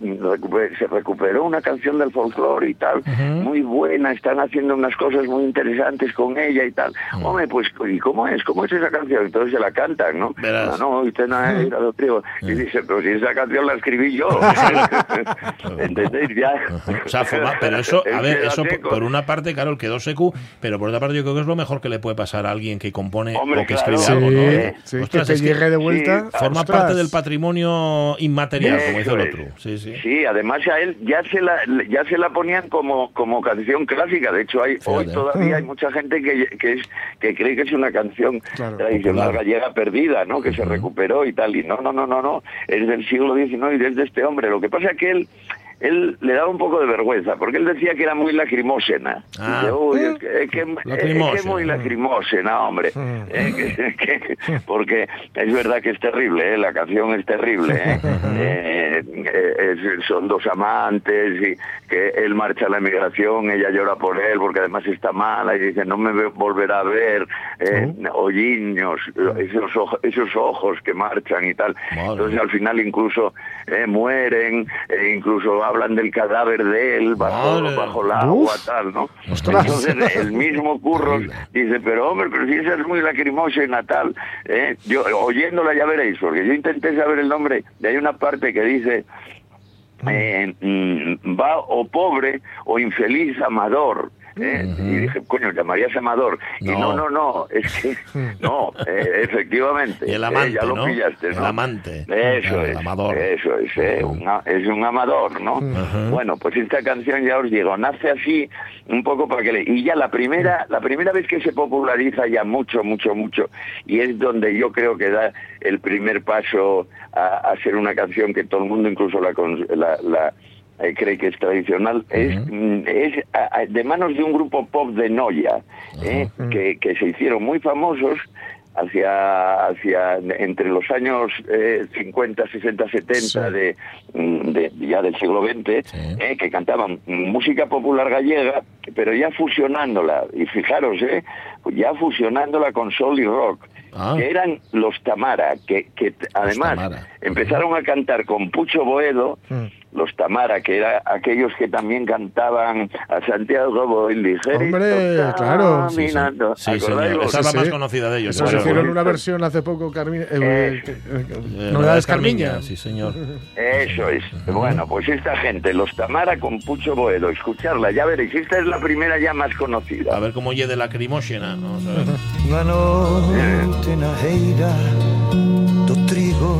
se recuperó una canción del folclore y tal, muy buena, están haciendo unas cosas muy interesantes con ella y tal. Hombre, pues, ¿y cómo es? ¿Cómo es esa canción? Entonces se la cantan, ¿no? Verás. No, no, usted no ha ido a lo trigo. Y dice, pero si esa canción la escribí yo. (laughs) (laughs) ¿Entendéis? Ya. O sea, forma- pero eso, a ver, eso por, por una parte, claro, el quedó secu, pero por otra parte yo creo que es lo mejor que le puede pasar a alguien que compone Hombre, o que claro. escribe sí, algo, ¿no? Eh, sí, Ostras, que es te que llegue de vuelta. sí, Forma ostras. parte del patrimonio inmaterial, como dice el otro. Sí, sí. Sí, además a él ya se la ya se la ponían como como canción clásica. De hecho, hay hoy todavía hay mucha gente que, que es que cree que es una canción Claro. tradicional Popular. gallega perdida, ¿no? Que se recuperó y tal. Y no, no, no, no, no. Es del siglo XIX y desde este hombre. Lo que pasa es que él él le daba un poco de vergüenza, porque él decía que era muy lacrimósena. Ah. Dice, "Uy, es que, es que- es que Lacrimósena. es muy lacrimósena, hombre. Eh, que- (laughs) que- porque es verdad que es terrible, ¿eh? la canción es terrible. ¿eh? Son dos amantes y que él marcha a la emigración, ella llora por él porque además está mala y dice no me ve- volverá a ver, eh, hoyiños, esos, ojos, esos ojos que marchan y tal. Entonces al final incluso eh, mueren, e incluso hablan del cadáver de él bajo, Madre. bajo el agua, Uf. tal, ¿no? Ostras. Entonces el mismo Curros dice, pero hombre, pero si esa es muy lacrimosa y natal, ¿eh? yo oyéndola ya veréis, porque yo intenté saber el nombre, y hay una parte que dice, eh, mm, va o pobre o infeliz amador. ¿Eh? Y dije, coño, llamarías amador. Y No. no, no, es que, (laughs) no, eh, efectivamente. Y el eh, amante, ya lo ¿no? pillaste, El ¿no? amante. Eso Claro, el es. amador. Eso es, eh, un es un amador, ¿no? Bueno, pues esta canción ya os digo, nace así un poco para que le... Y ya la primera, la primera vez que se populariza ya mucho, mucho, mucho, y es donde yo creo que da el primer paso a, a ser una canción que todo el mundo incluso la... la, la- eh, cree que es tradicional, es, mm, es a- a- de manos de un grupo pop de Noya, eh, que, que se hicieron muy famosos hacia hacia entre los años eh, 50, 60, 70 Sí. de, mm, de- ya del siglo XX, Sí. eh, que cantaban música popular gallega, pero ya fusionándola, y fijaros, eh, ya fusionándola con soul y rock, Ah. que eran los Tamara, que, que además Tamara. empezaron a cantar con Pucho Boedo, Mm. Los Tamara, que eran aquellos que también cantaban a Santiago voy ligerito Hombre, claro. Sí, sí. caminando. Sí, ¿Acordáis señor. Esa es la Sí, más sí. conocida de ellos. Eso se claro. hicieron una versión hace poco, Carmina. eh, eh, Eh, Eh, Novedades Carmiña. Sí, señor. Eso es. Bueno, pues esta gente, los Tamara con Pucho Boedo, escucharla, ya veréis, esta es la primera ya más A conocida. ver cómo lle de lacrimóxena. Vamos a ver. Unha noite na eira do trigo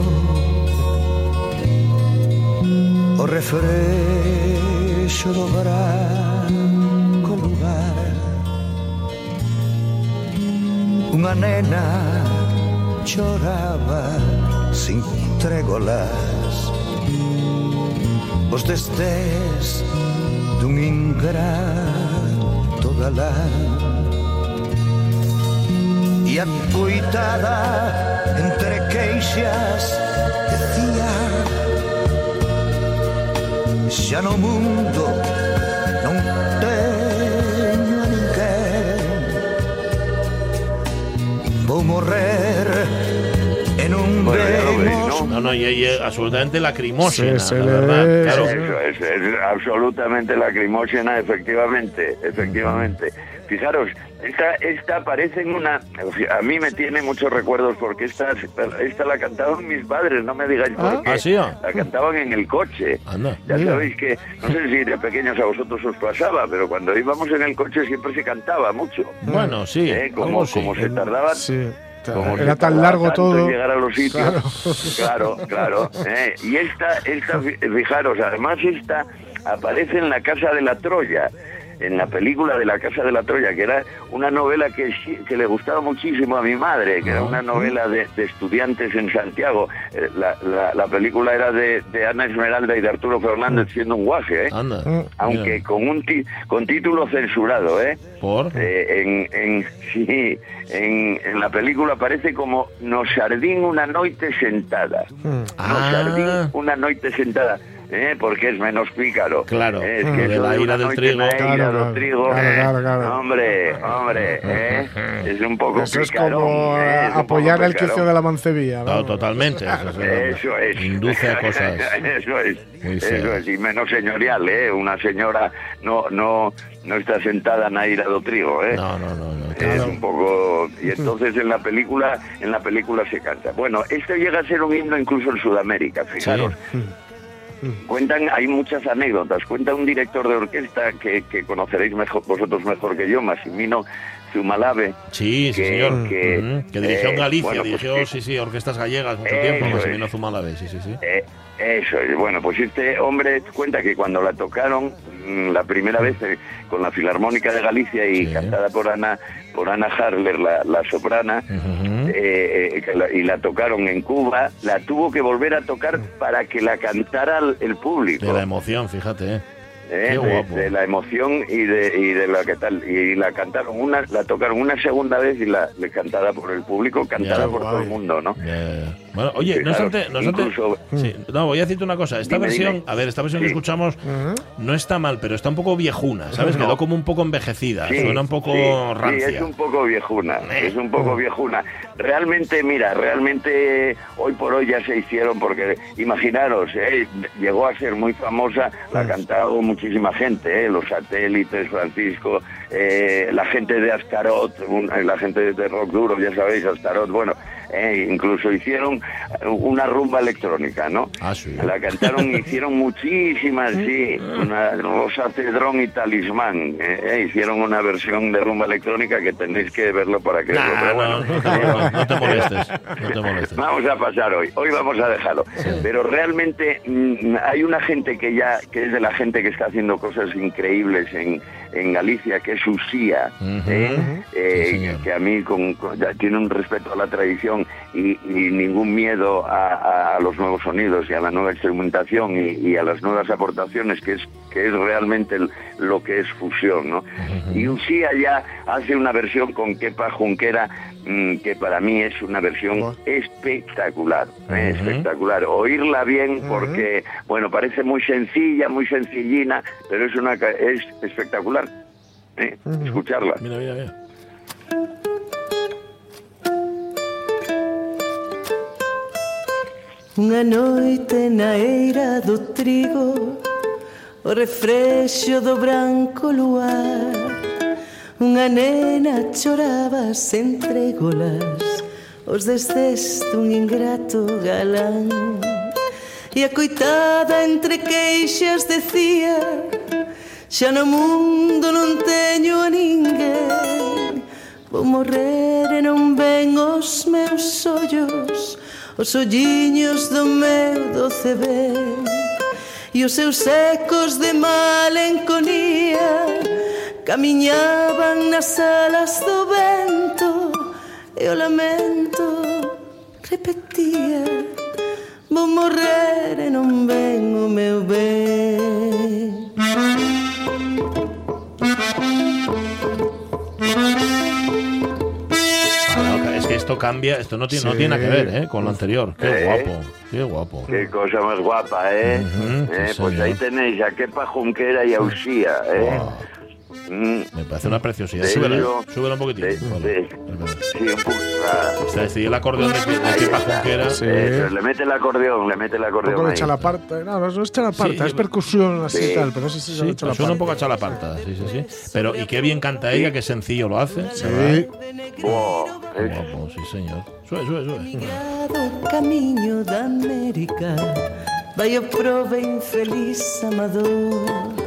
o refrexo do branco lugar. Unha nena choraba sin trégolas. Os destés dun ingrato galán E a coitada entre queixas decía Xa no mundo non teño a ninguén Vou morrer No, no, y, y, absolutamente lacrimóxena, Sí, la verdad. Claro. Eso es, es absolutamente lacrimógena, efectivamente, efectivamente. Fijaros, esta, esta aparece en una... A mí me tiene muchos recuerdos porque esta, esta la cantaban mis padres, no me digáis por Ah. qué. ¿Ah, sí? La cantaban en el coche. Anda. Ya Mira. sabéis que, no sé si de pequeños a vosotros os pasaba, pero cuando íbamos en el coche siempre se cantaba mucho. Bueno, sí. ¿eh? Como, algo sí. como se tardaba Sí. Como Era tan largo todo. llegar a los sitios. Claro, claro. ¿eh? Y esta, esta, fijaros, además esta aparece en la Casa de la Troya, en la película de la Casa de la Troya, que era una novela que, que le gustaba muchísimo a mi madre, que era una novela de, de estudiantes en Santiago. Eh, La, la- la película era de, de Ana Esmeralda y de Arturo Fernández siendo un guaje, ¿eh? Anda. Mm. aunque con un ti- con título censurado, ¿eh? Por. Eh, en, en, sí, en, en la película aparece como No sardín una noite sentada. Mm. No Ah. sardín una noite sentada. ¿Eh? Porque es menos pícaro. Claro, Eh, es que de la ira del trigo. ira Claro, claro. trigo, Claro, eh. claro, claro. Hombre, hombre, ¿eh? es un poco Eso es picarón, como ¿eh? Es apoyar el quicio de la mancebía. ¿no? totalmente. Eso, es- Eso es. Induce a cosas. (laughs) Eso es. Eso es. Y menos señorial, ¿eh? Una señora no no no está sentada na ira do trigo, ¿eh? No, no, no. no. Es un poco y entonces en la película en la película se canta. Bueno, este llega a ser un himno incluso en Sudamérica, fijaros. Cuentan, hay muchas anécdotas. Cuenta un director de orquesta que, que conoceréis mejor, vosotros mejor que yo, Massimino Zumalave. Sí, sí, que- señor. que, dirigió en eh, Galicia, bueno, pues dirigió, que- sí, sí, orquestas gallegas mucho tiempo. Massimino Zumalave, sí, sí, sí. Eh, eso es. Bueno, pues este hombre cuenta que cuando la tocaron mm, la primera vez eh, con la Filarmónica de Galicia y Sí. cantada por Ana por Ana Harler, la, la soprana, eh, eh, la- y la tocaron en Cuba, la tuvo que volver a tocar para que la cantara el, público. De la emoción, fíjate, eh. ¿eh? Qué de, guapo. de la emoción y de, y de la que tal y la cantaron una la tocaron una segunda vez y la, le cantada por el público cantada por todo el mundo no ya, ya. Bueno, oye, no obstante, no incluso- sí, no, voy a decirte una cosa. Esta Dime, versión, dime. a ver, esta versión que escuchamos no está mal, pero está un poco viejuna, ¿sabes? No. Quedó como un poco envejecida, Sí, suena un poco sí, sí, rancia. es un poco viejuna, Eh. es un poco viejuna. Realmente, mira, realmente hoy por hoy ya se hicieron porque imaginaros, eh, llegó a ser muy famosa, la ha cantado muchísima gente, eh, los satélites, Francisco, eh, la gente de Astarot, un- la gente de rock duro, ya sabéis, Astarot, bueno, eh, incluso hicieron una rumba electrónica, ¿no? Ah, sí. La cantaron, (laughs) hicieron muchísimas, sí, una Rosa Cedrón y Talismán, eh, eh, hicieron una versión de rumba electrónica que tenéis que verlo para que Nah, pero no, bueno. no, te, no, no te molestes, no te (laughs) molestes. Vamos a pasar hoy, hoy vamos a dejarlo. Pero realmente mm, hay una gente que ya, que es de la gente que está haciendo cosas increíbles en, en Galicia, que es Usía. ¿eh? Eh, Sí, que a mí con, tiene un respeto a la tradición y, y ningún miedo a, a los nuevos sonidos y a la nueva experimentación y, y a las nuevas aportaciones, que es que es realmente el- lo que es fusión, ¿no? Y Usía ya hace una versión con Kepa Junquera que para mí es una versión espectacular, espectacular. Oírla bien porque, bueno, parece muy sencilla, muy sencillina, pero es una ca- es espectacular. ¿eh? Escucharla. Mira, mira, mira. Unha noite na eira do trigo O refrexo do branco luar Unha nena choraba sen trégolas Os destes dun ingrato galán. E a coitada entre queixas decía Xa no mundo non teño a ninguén. Vou morrer e non ven os meus ollos Os olliños do meu doce ben. E os seus ecos de malenconía Camiñaban nas alas do vento E o lamento repetía Vou morrer e non ven o meu ben no, es que esto cambia, esto no tiene, no Sí. tiene nada que ver ¿eh? con lo anterior. Qué Eh. guapo, qué guapo. Qué cosa más guapa, ¿eh? Eh, pues señor. ahí tenéis a Kepa Junquera y a Usía, ¿eh? Wow, me parece una preciosidad. De Súbela, hecho, súbela un poquitín. de- de- Espera. sí, un poco. Está este, y el acordeón de, de. Junquera. Sí. eso, le mete el acordeón, le mete el Un acordeón poco de ahí. chalaparta. No, no, no es chalaparta, Sí, es percusión así Sí. y tal, pero no sé si Sí, son pues chalaparta. suena un poco a chalaparta, sí, sí, sí. Pero, y qué bien canta ella, qué sencillo lo hace. Sí. Qué es- guapo, sí, señor. Sube, sube, sube. Camiño da América o prove infeliz amador o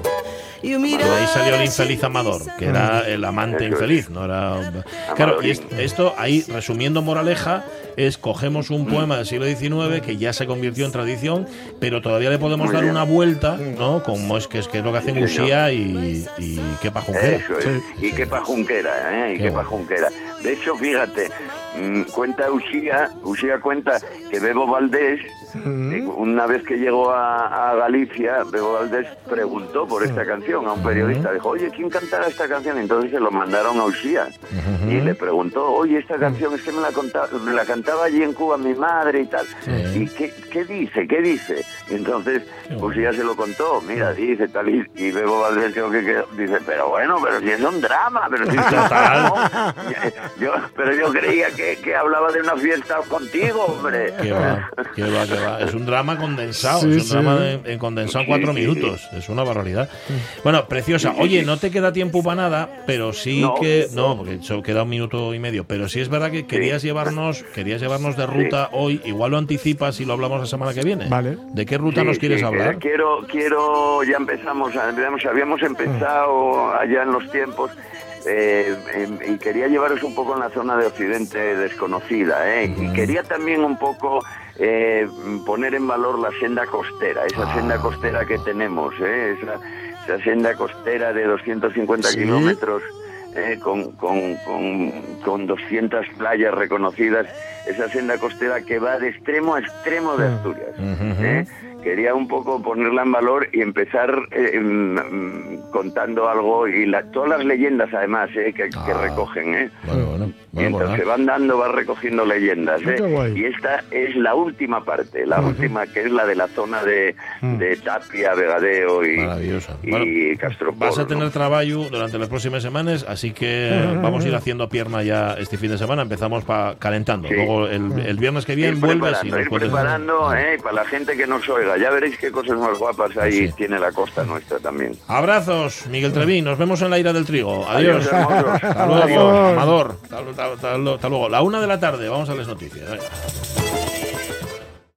Pero mirar ahí salió el infeliz Amador, que era el amante infeliz, no era. Claro, y esto ahí, resumiendo moraleja, es cogemos un poema del siglo XIX que ya se convirtió en tradición, pero todavía le podemos Muy dar bien. una vuelta, ¿no? Como es que es, que es lo que hacen Sí. Usía y, y Kepa Junquera. Eso es. Y Kepa Junquera, ¿eh? Y Qué Kepa bueno. Junquera. De hecho, fíjate, mm, cuenta Usía, Usía cuenta que Bebo Valdés, eh, una vez que llegó a, a Galicia, Bebo Valdés preguntó por esta canción a un periodista. Dijo, oye, ¿quién cantará esta canción? Entonces se lo mandaron a Usía. Y le preguntó, oye, esta canción es que me la, conta- me la cantaba allí en Cuba mi madre y tal. Sí. ¿Y qué, qué dice? ¿Qué dice? Y entonces, Qué pues bueno. ya se lo contó. Mira, dice tal y, y Bebo Valdés creo que quedó- dice, pero bueno, pero si es un drama, pero si (laughs) es un drama. Yo, pero yo creía que, que hablaba de una fiesta contigo, hombre. Que va, que va. Es un drama condensado, Sí, es un sí. drama en, en condensado en cuatro Sí, sí, minutos. Es una barbaridad. Bueno, preciosa. Oye, no te queda tiempo para nada, pero sí No. que. No, porque solo queda un minuto y medio. Pero sí es verdad que querías llevarnos, querías llevarnos de ruta hoy. Igual lo anticipas y lo hablamos la semana que viene. Vale. ¿De qué ruta Sí, nos quieres sí, hablar? eh, Quiero, quiero, ya empezamos, habíamos, habíamos empezado allá en los tiempos eh, em, y quería llevaros un poco en la zona de Occidente desconocida, ¿eh? y quería también un poco eh, poner en valor la senda costera, esa Ah. senda costera que tenemos, ¿eh? esa, esa senda costera de 250 Sí. kilómetros. Eh, con, con, con, con 200 playas reconocidas, esa senda costera que va de extremo a extremo de Asturias. Ujú. ¿eh? Quería un poco ponerla en valor y empezar eh, mm, mm, contando algo y la- todas las leyendas además eh, que, que Ah. recogen. ¿eh? Bueno, bueno. Y bueno, se van dando, van recogiendo leyendas. Ah, ¿eh? Y esta es la última parte, la última que es la de la zona de, de Tapia, Vegadeo y, y Vas a tener ¿no? trabajo durante las próximas semanas, así que vamos a ir haciendo pierna ya este fin de semana. Empezamos pa, calentando. Sí. Luego el, el viernes que viene vuelves y nos ir preparando ¿eh? para la gente que nos oiga. Ya veréis qué cosas más guapas ahí Sí. tiene la costa nuestra también. Abrazos, Miguel Trevín. Nos vemos en la ira del trigo. Adiós. Adiós. Hasta luego. Amador. Hasta, hasta- hasta- hasta luego. La una de la tarde. Vamos a las noticias. Venga.